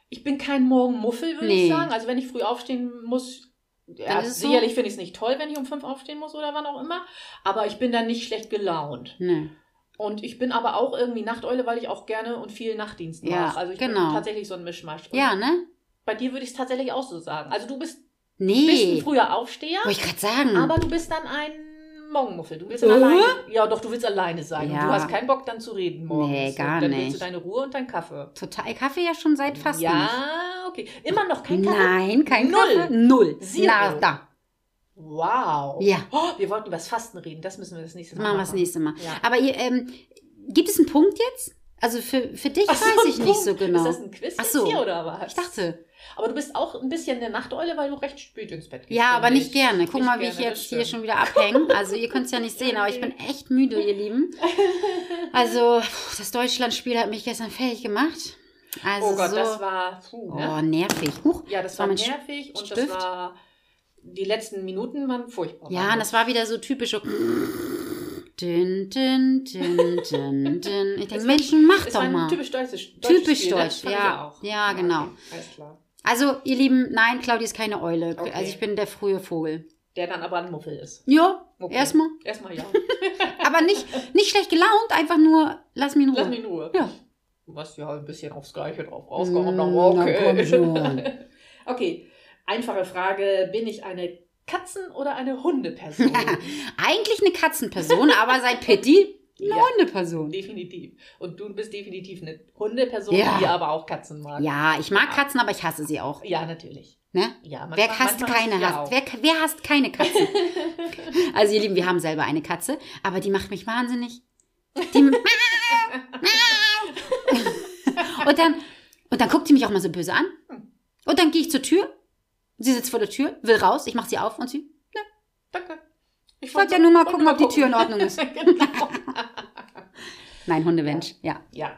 Ich bin kein Morgenmuffel, würde Nee. ich sagen. Also wenn ich früh aufstehen muss, ja, so. sicherlich finde ich es nicht toll, wenn ich um fünf aufstehen muss oder wann auch immer. Aber ich bin dann nicht schlecht gelaunt. Nee. Und ich bin aber auch irgendwie Nachteule, weil ich auch gerne und viel Nachtdienst Ja, mache. Also ich genau. bin tatsächlich so ein Mischmasch. Und Ja, ne? Bei dir würde ich es tatsächlich auch so sagen. Also du bist, bist ein Nee. früher Aufsteher, Wollte ich gerade sagen. aber du bist dann ein Morgenmuffel. Du willst dann Äh? alleine. Ja, doch, du willst alleine sein. Und Ja. du hast keinen Bock dann zu reden morgens. Nee, gar und dann nicht. willst du deine Ruhe und deinen Kaffee. Total Kaffee ja schon seit fast nicht. Ja, okay. Immer noch kein Kaffee? Nein, kein Null. Kaffee. Null. Zero. Nada. Wow. Ja. Oh, wir wollten über das Fasten reden. Das müssen wir das nächste Mal machen wir das nächste Mal. Ja. Aber ihr, ähm, gibt es einen Punkt jetzt? Also für, für dich Ach weiß ich ein nicht so Punkt. genau. Ist das ein Quiz Ach so. hier oder was? Ich dachte. Aber du bist auch ein bisschen eine Nachteule, weil du recht spät ins Bett gehst. Ja, aber nicht ich. gerne. Guck Nicht mal, wie gerne, ich jetzt hier schon wieder abhänge. Also ihr könnt es ja nicht sehen, aber ich bin echt müde, ihr Lieben. Also das Deutschlandspiel hat mich gestern fertig gemacht. Also Oh Gott, so, das war. Puh, oh, ne? nervig. Huch. Ja, das war war nervig und Stift. das war. Die letzten Minuten waren furchtbar. Ja, und das war wieder so typisch. Dün, dün, dün, dün, dün. Ich denke, Menschen, mach doch mal. typisch deutsches Typisch Spiel, ne? deutsch, ja. auch. Ja, genau. Okay, alles klar. Also, ihr Lieben, nein, Claudia ist keine Eule. Okay. Also ich bin der frühe Vogel. Der dann aber ein Muffel ist. Ja, Okay. erstmal. Erstmal ja. Aber nicht, nicht schlecht gelaunt, einfach nur, lass mich in Ruhe. Lass mich in Ruhe. Ja. Du hast ja ein bisschen aufs Gleiche drauf rausgekommen. Mm, okay. okay, einfache Frage. Bin ich eine Katzen- oder eine Hundeperson? Eigentlich eine Katzenperson, aber seit Pitti eine Ja. Hundeperson. definitiv. Und du bist definitiv eine Hundeperson, Ja. die aber auch Katzen mag. Ja, ich mag Katzen, aber ich hasse sie auch. Ja, natürlich. Ne? Ja, Wer manchmal- hasst manchmal keine hasst? Wer, wer hasst keine Katzen? also ihr Lieben, wir haben selber eine Katze, aber die macht mich wahnsinnig. Die und dann und dann guckt die mich auch mal so böse an. Und dann gehe ich zur Tür. Sie sitzt vor der Tür, will raus, ich mache sie auf und sie. Danke. Ich wollte ja nur mal gucken, ob die Tür in Ordnung ist. genau. Nein, Hundemensch, ja. Ja.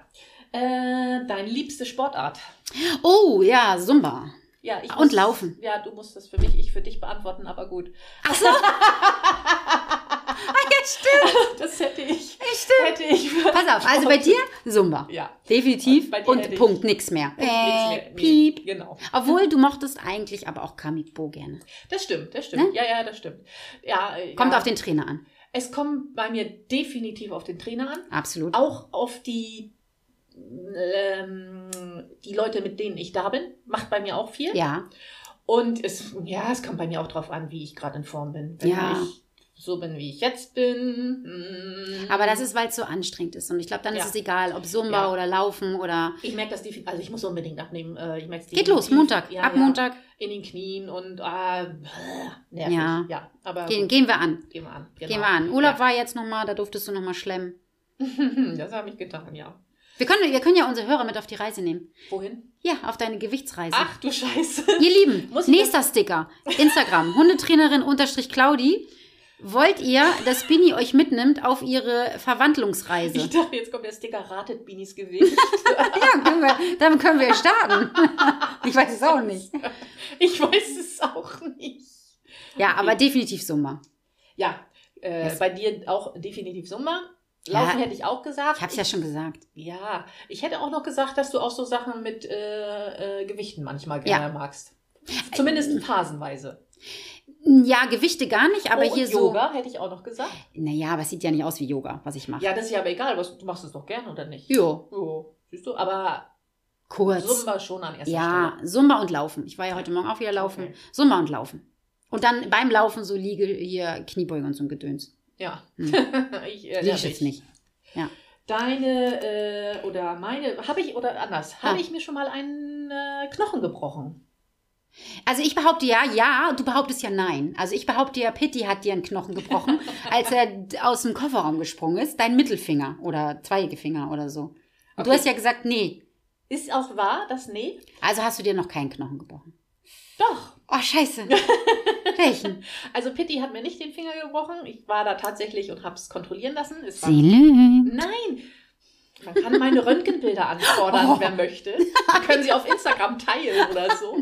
Äh, deine liebste Sportart? Oh, ja, Zumba. Ja, ich Und muss- laufen. Ja, du musst das für mich, ich für dich beantworten, aber gut. Ach so. ja, stimmt. Das hätte ich. Stimmt. Hätte ich. Pass auf, also bei dir Zumba. Ja. Definitiv. Bei dir Und ich- Punkt, nix mehr. Nichts Äh, mehr. Nee, piep. Genau. Obwohl, du mochtest eigentlich aber auch Kamikbo gerne. Das stimmt, das stimmt. Ne? Ja, ja, das stimmt. Ja, äh, Kommt ja. auf den Trainer an. Es kommt bei mir definitiv auf den Trainer an. Absolut. Auch auf die, ähm, die Leute, mit denen ich da bin. Macht bei mir auch viel. Ja. Und es, ja, es kommt bei mir auch drauf an, wie ich gerade in Form bin. Wenn Ja. ich so bin, wie ich jetzt bin. mm, Aber das ist, weil es so anstrengend ist. Und ich glaube, dann Ja. ist es egal, ob Zumba Ja. oder Laufen oder. Ich merke das definitiv, also ich muss unbedingt abnehmen. Äh, ich merke es Geht los. Montag. Ja, Ab Montag In den Knien und ah, nervig. Ja. Ja, aber gehen, gehen wir an. gehen wir an. Genau. Gehen wir an. Urlaub Ja. war jetzt nochmal, da durftest du nochmal schlemmen. Das habe ich getan, ja. Wir können, wir können ja unsere Hörer mit auf die Reise nehmen. Wohin? Ja, auf deine Gewichtsreise. Ach du Scheiße. Ihr Lieben, nächster Sticker. Instagram, Hundetrainerin unterstrich Claudi. Wollt ihr, dass Bini euch mitnimmt auf ihre Verwandlungsreise? Ich dachte, jetzt kommt der Sticker Ratet Binis Gewicht. Ja, können wir, damit können wir starten. ich weiß es auch nicht. ich weiß es auch nicht. Ja, aber definitiv Summa. Ja, äh, Yes. bei dir auch definitiv Summa. Laufen Ja. hätte ich auch gesagt. Ich hab's ja schon gesagt. Ja, ich hätte auch noch gesagt, dass du auch so Sachen mit äh, äh, Gewichten manchmal gerne magst. Zumindest phasenweise. Ja, Gewichte gar nicht, aber oh, hier und so. Yoga hätte ich auch noch gesagt. Naja, aber es sieht ja nicht aus wie Yoga, was ich mache. Ja, das ist ja aber egal. Was, du machst es doch gern oder nicht? Jo, Jo, siehst du? Aber kurz. Zumba schon an erster ja, Stelle. Zumba und Laufen. Ich war ja heute Morgen auch wieder laufen. Okay. Zumba und Laufen. Und dann beim Laufen so Liege, hier Kniebeugen und so ein Gedöns. Ja. Hm. ich äh, Liege ich jetzt nicht. Deine äh, oder meine, habe ich oder anders, habe Ah. ich mir schon mal einen äh, Knochen gebrochen? Also ich behaupte ja, ja, du behauptest ja nein. Also ich behaupte ja, Pitti hat dir einen Knochen gebrochen, als er aus dem Kofferraum gesprungen ist. Dein Mittelfinger oder Zeigefinger oder so. Und du Okay. hast ja gesagt, nee. Ist auch wahr, das nee? Also hast du dir noch keinen Knochen gebrochen. Doch. Oh, scheiße. Welchen? Also Pitti hat mir nicht den Finger gebrochen. Ich war da tatsächlich und habe es kontrollieren lassen. Es war Sie lügt. Nein! Man kann meine Röntgenbilder anfordern, Oh. wer möchte. Die können sie auf Instagram teilen oder so.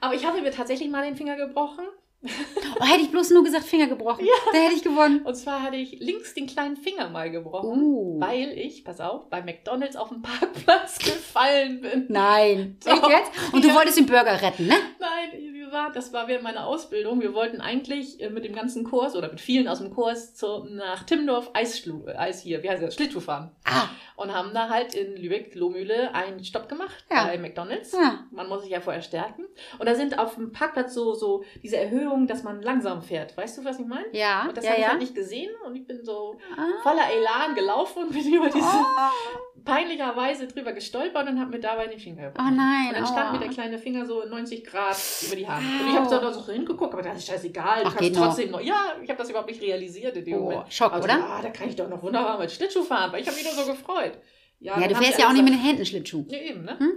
Aber ich habe mir tatsächlich mal den Finger gebrochen. Oh, hätte ich bloß nur gesagt, Finger gebrochen. Da hätte ich gewonnen. Und zwar hatte ich links den kleinen Finger mal gebrochen, Uh. weil ich, pass auf, bei McDonalds auf dem Parkplatz gefallen bin. Nein. Doch. Echt jetzt? Und du Ja. wolltest den Burger retten, ne? Nein, war, das war während meiner Ausbildung. Wir wollten eigentlich äh, mit dem ganzen Kurs oder mit vielen aus dem Kurs zu, nach Timmendorf Eisschlu äh, Eis hier, wie heißt das, Schlittschuh fahren. Ah, Und haben da halt in Lübeck, Lohmühle, einen Stopp gemacht Ja. bei McDonalds. ja. Man muss sich ja vorher stärken. Und da sind auf dem Parkplatz so, so diese Erhöhungen, dass man langsam fährt. Weißt du, was ich meine? Ja, Und das ja, habe ich ja. halt nicht gesehen und ich bin so Ah. voller Elan gelaufen und bin über diese Oh. peinlicherweise drüber gestolpert und habe mir dabei den Finger gebrochen. Oh nein, Und dann stand oh. mir der kleine Finger so 90 Grad über die Hand. Und ich habe da so hingeguckt, aber das ist scheißegal. Ach, geht noch. trotzdem noch. Ja, ich habe das überhaupt nicht realisiert in dem Oh, Moment. Schock, also, oder? Ja, da kann ich doch noch wunderbar mit Schlittschuh fahren, weil ich habe mich nur so gefreut. Ja, dann du fährst ja auch nicht mit den Händen Schlittschuh. Ja, eben, ne? Hm?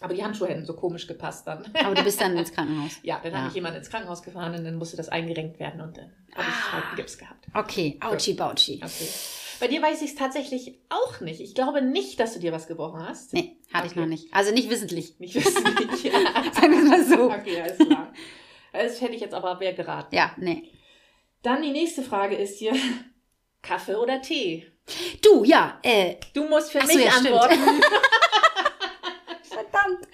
Aber die Handschuhe hätten so komisch gepasst dann. Aber du bist dann ins Krankenhaus. Ja, dann Ja. habe ich jemanden ins Krankenhaus gefahren und dann musste das eingerenkt werden und dann habe ich Ah. halt einen Gips gehabt. Okay, Autschi Bautschi. Okay. Bei dir weiß ich es tatsächlich auch nicht. Ich glaube nicht, dass du dir was gebrochen hast. Nee, hatte ich Okay. noch nicht. Also nicht wissentlich. Nicht wissen nicht. Ja. Sagen wir es mal so. Okay, alles klar. Das hätte ich jetzt aber wer geraten. Ja, nee. Dann die nächste Frage ist hier: Kaffee oder Tee? Du, ja, äh, Du musst für so, mich ja, antworten. verdammt.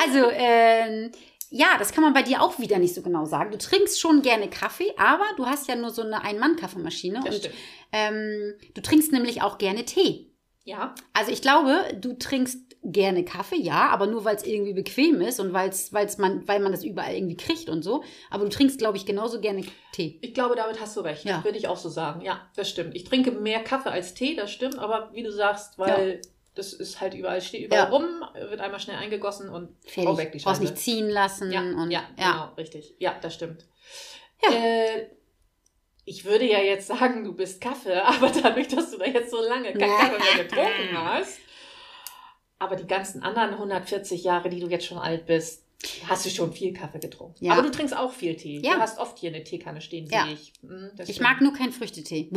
Also, ähm, ja, das kann man bei dir auch wieder nicht so genau sagen. Du trinkst schon gerne Kaffee, aber du hast ja nur so eine Ein-Mann-Kaffeemaschine und ähm, du trinkst nämlich auch gerne Tee. Ja, Also ich glaube, du trinkst gerne Kaffee, ja, aber nur weil es irgendwie bequem ist und weil's, weil's man, weil man das überall irgendwie kriegt und so. Aber du trinkst, glaube ich, genauso gerne Tee. ich glaube, damit hast du recht. Ja. Würde ich auch so sagen. Ja, das stimmt. Ich trinke mehr Kaffee als Tee, das stimmt. Aber wie du sagst, weil das ist halt überall, steht überall Ja. rum, wird einmal schnell eingegossen und Fertig. hau weg die Brauchst Scheiße. nicht ziehen lassen Ja, und ja, ja. genau, richtig. Ja, das stimmt. Ja. Äh, ich würde ja jetzt sagen, du bist Kaffee, aber dadurch, dass du da jetzt so lange kein Kaffee mehr getrunken hast, aber die ganzen anderen 140 Jahre, die du jetzt schon alt bist, hast du schon viel Kaffee getrunken. Ja. Aber du trinkst auch viel Tee. Ja. Du hast oft hier eine Teekanne stehen, Ja. sehe ich. Hm, Ich mag nur keinen Früchtetee.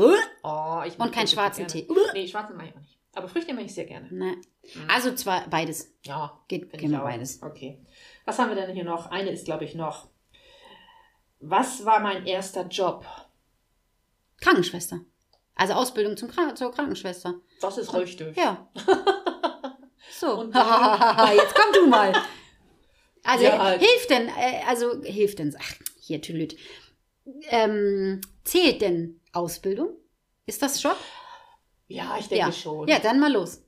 Oh, ich Und keinen schwarzen gerne. Tee. Nee, schwarzen mag ich auch nicht. Aber Früchte mag ich sehr gerne. Ne. Mhm. Also zwar beides. Ja, Geht auch. beides. Okay. Was haben wir denn hier noch? Eine ist, glaube ich, noch. Was war mein erster Job? Krankenschwester. Also Ausbildung zum Krank zur Krankenschwester. Das ist richtig. Ja. So. Und Jetzt komm du mal. Also Ja. hilft denn, äh, also hilft denn, ach, hier Tülüt. Ähm, zählt denn Ausbildung? Ist das Job? Ja, ich denke Ja. schon. Ja, dann mal los.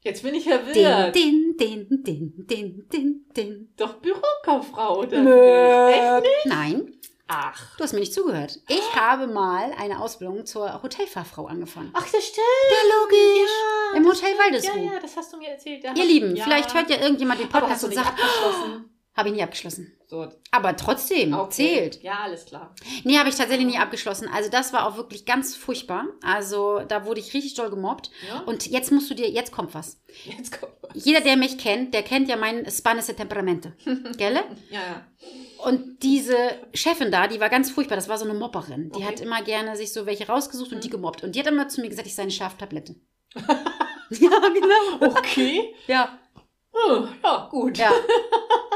Jetzt bin ich verwirrt. din, din, din, din, din, din. Doch Bürokauffrau, oder? Nö. Echt nicht? Nein, Ach. du hast mir nicht zugehört. Ich habe mal eine Ausbildung zur Hotelfachfrau angefangen. Ach, das stimmt. Ja, logisch. Ja, Im Hotel stimmt. Waldesruh. Ja, ja, das hast du mir erzählt. Ja, Ihr Lieben, ja. vielleicht hört ja irgendjemand den Podcast und sagt, abgeschlossen? habe ich nie abgeschlossen. So, Aber trotzdem, okay. zählt. Ja, alles klar. Nee, habe ich tatsächlich nie abgeschlossen. Also das war auch wirklich ganz furchtbar. Also da wurde ich richtig doll gemobbt. Ja? Und jetzt musst du dir, jetzt kommt was. jetzt kommt was. Jeder, der mich kennt, der kennt ja mein spanische Temperamente. Gell? Ja, ja. Und diese Chefin da, die war ganz furchtbar. Das war so eine Mopperin. Die Okay. hat immer gerne sich so welche rausgesucht und die Mhm. gemobbt. Und die hat immer zu mir gesagt, ich sei eine Schaftablette. ja, genau. Okay. Ja. Hm, ja, gut. Ja.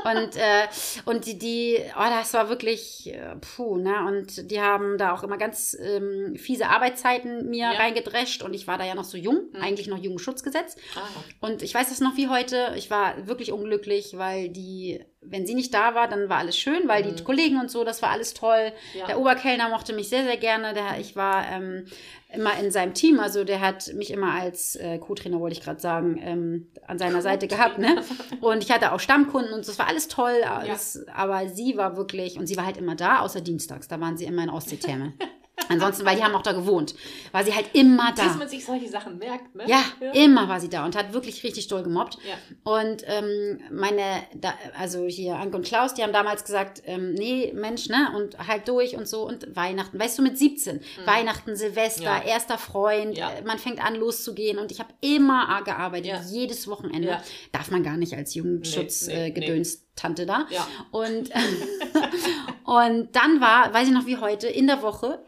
Und, äh, und die, die, oh, das war wirklich, äh, puh, ne? Und die haben da auch immer ganz ähm, fiese Arbeitszeiten mir Ja. reingedrescht und ich war da ja noch so jung, Mhm. eigentlich noch Jugendschutzgesetz. Ah, Und ich weiß das noch wie heute. Ich war wirklich unglücklich, weil die, wenn sie nicht da war, dann war alles schön, weil die Mhm. Kollegen und so, das war alles toll. ja. Der Oberkellner mochte mich sehr, sehr gerne. Der, ich war ähm, immer in seinem Team, also der hat mich immer als äh, Co-Trainer, wollte ich gerade sagen, ähm, an seiner Seite gehabt. Ne? Und ich hatte auch Stammkunden und so, das war alles toll. Alles, Aber sie war wirklich, und sie war halt immer da, außer dienstags, da waren sie immer in Ostseetherme. Ansonsten, weil die haben auch da gewohnt, war sie halt immer da. Dass man sich solche Sachen merkt, ne? Ja, immer war sie da und hat wirklich richtig doll gemobbt. Ja. Und ähm, meine, da, also hier Anke und Klaus, die haben damals gesagt, ähm, nee, Mensch, ne, und halt durch und so und Weihnachten, weißt du, mit 17, Weihnachten, Silvester, Mhm. Ja. erster Freund, Ja. äh, man fängt an loszugehen und ich habe immer gearbeitet, Ja. jedes Wochenende. Ja. Darf man gar nicht als Jugendschutz Nee, nee, äh, gedöns Tante da. Ja. Und, und dann war, weiß ich noch wie heute, in der Woche,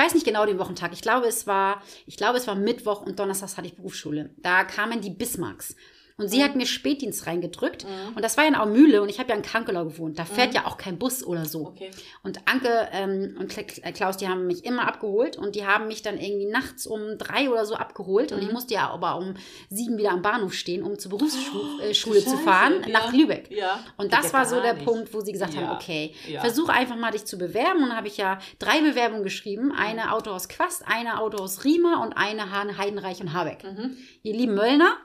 weiß nicht genau den Wochentag, ich glaube, es war, ich glaube, es war Mittwoch und Donnerstags hatte ich Berufsschule. Da kamen die Bismarcks. Und sie hat mir Spätdienst reingedrückt. Und das war ja in Aumühle und ich habe ja in Kankelau gewohnt. Da fährt ja auch kein Bus oder so. Okay. Und Anke ähm, und äh, Klaus, die haben mich immer abgeholt und die haben mich dann irgendwie nachts um drei oder so abgeholt. Mhm. Und ich musste ja aber um sieben wieder am Bahnhof stehen, um zur Berufsschule äh, Schule zu fahren, ja. nach Lübeck. Ja. Und das ja war so der nicht. Punkt, wo sie gesagt haben, Ja. okay, Ja. versuch einfach mal dich zu bewerben. Und dann habe ich ja drei Bewerbungen geschrieben. Eine Auto aus Quast, eine Auto aus Riemer und eine Hahn, Heidenreich und Habeck. Mhm. Ihr lieben Möllner,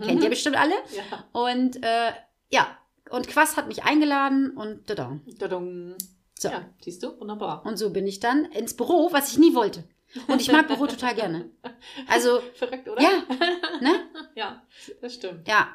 kennt ihr bestimmt alle. Ja. Und äh, ja, und Quast hat mich eingeladen und tada. Tadung. So. Ja, siehst du? Wunderbar. Und so bin ich dann ins Büro, was ich nie wollte. Und ich mag Büro total gerne. Also, Verrückt, oder? ja, ne? Ja, das stimmt. Ja.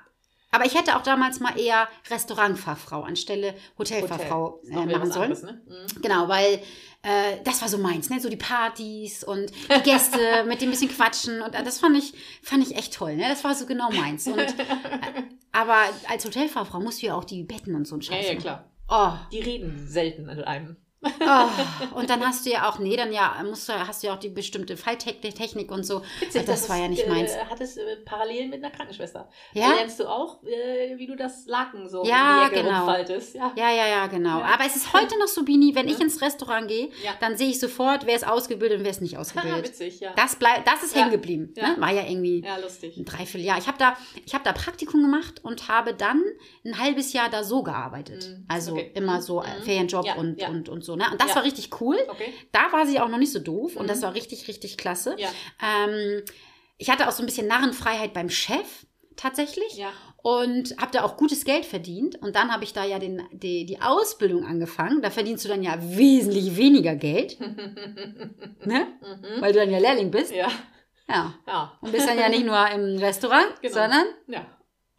Aber ich hätte auch damals mal eher Restaurantfachfrau anstelle Hotelfachfrau Ist äh, machen sollen. anderes, ne? Mhm. Genau, weil äh, das war so meins, ne? So die Partys und die Gäste mit dem bisschen quatschen und äh, das fand ich, fand ich echt toll, ne? Das war so genau meins. Und, äh, aber als Hotelfachfrau musst du ja auch die Betten und so ein Ja, Scheiß ja, machen. klar. Oh, Die reden selten mit einem. Oh. Und dann hast du ja auch, nee, dann ja, musst du, hast du ja auch die bestimmte Falltechnik und so. Witzig, das, war ja nicht äh, meins. Hat es äh, parallel mit einer Krankenschwester. Ja? Da lernst du auch, äh, wie du das Laken so Ja, genau. rumfaltest. Ja. Ja, ja, ja, genau. Ja. Aber es ist heute noch so, Bini, wenn ich ins Restaurant gehe, Ja. dann sehe ich sofort, wer ist ausgebildet und wer ist nicht ausgebildet. witzig, ja. Das bleibt, das ist Ja. hängen geblieben. Ja. Ne? War ja irgendwie ja, lustig. ein Dreivierteljahr. Ich habe da, ich habe da Praktikum gemacht und habe dann ein halbes Jahr da so gearbeitet. Mhm. Also Okay. immer so äh, Mhm. Ferienjob Ja, und, ja. und, und so. Ne? Und das Ja. war richtig cool. Okay. Da war sie auch noch nicht so doof und Mhm. das war richtig, richtig klasse. Ja. Ähm, ich hatte auch so ein bisschen Narrenfreiheit beim Chef tatsächlich Ja. und habe da auch gutes Geld verdient. Und dann habe ich da ja den, die, die Ausbildung angefangen. Da verdienst du dann ja wesentlich weniger Geld, ne? Mhm. weil du dann ja Lehrling bist. Ja. Ja. Ja. Und bist dann ja nicht nur im Restaurant, Genau. sondern Ja.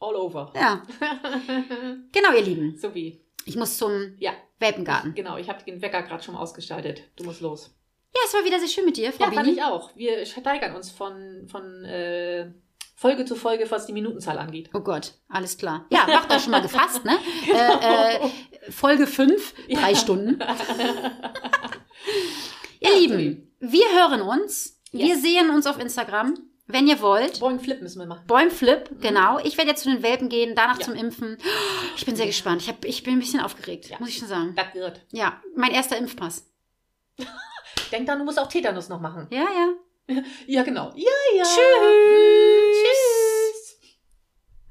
All over. ja. Genau, ihr Lieben. so wie. Ich muss zum Ja. Welpengarten. Genau, ich habe den Wecker gerade schon ausgeschaltet. Du musst los. Ja, es war wieder sehr schön mit dir, Frau Ja, fand ich auch. Wir steigern uns von, von äh, Folge zu Folge, was die Minutenzahl angeht. Oh Gott, alles klar. Ja, macht euch schon mal gefasst, ne? Äh, äh, Folge 5, drei Ja. Stunden. ihr Ja, Lieben, wir hören uns. Wir Yes. sehen uns auf Instagram, wenn ihr wollt. Boing Flip müssen wir machen. Bäumflip, genau. Ich werde jetzt zu den Welpen gehen, danach Mhm. Ja. zum Impfen. Ich bin sehr gespannt. Ich, hab, ich bin ein bisschen aufgeregt, Ja. muss ich schon sagen. Das wird. Ja, mein erster Impfpass. Denk dann, du musst auch Tetanus noch machen. Ja, ja. Ja, genau. Ja, ja. Tschüss.